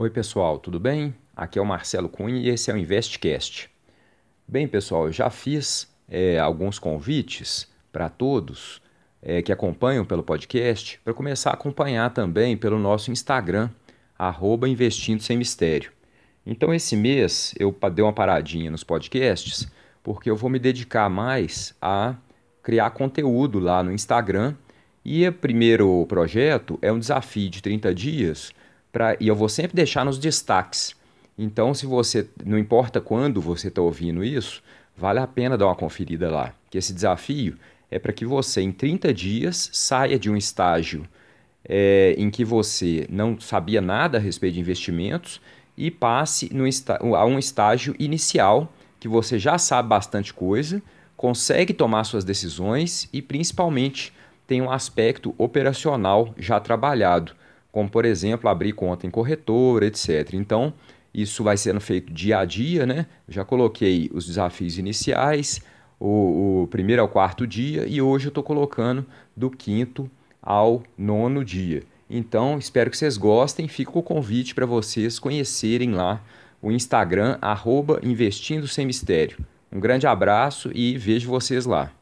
Oi, pessoal, tudo bem? Aqui é o Marcelo Cunha e esse é o InvestCast. Bem, pessoal, eu já fiz é, alguns convites para todos é, que acompanham pelo podcast para começar a acompanhar também pelo nosso Instagram, arroba Investindo Sem Mistério. Então, esse mês eu dei uma paradinha nos podcasts porque eu vou me dedicar mais a criar conteúdo lá no Instagram. E o primeiro projeto é um desafio de 30 dias pra, e eu vou sempre deixar nos destaques. Então, se você, não importa quando você está ouvindo isso, vale a pena dar uma conferida lá. Que esse desafio é para que você, em 30 dias, saia de um estágio é, em que você não sabia nada a respeito de investimentos e passe no, a um estágio inicial que você já sabe bastante coisa, consegue tomar suas decisões e, principalmente, tem um aspecto operacional já trabalhado como por exemplo abrir conta em corretora, etc. Então, isso vai sendo feito dia a dia, né? Já coloquei os desafios iniciais, o, o primeiro ao quarto dia, e hoje eu estou colocando do quinto ao nono dia. Então, espero que vocês gostem. Fica o convite para vocês conhecerem lá o Instagram, arroba Investindo Sem Mistério. Um grande abraço e vejo vocês lá.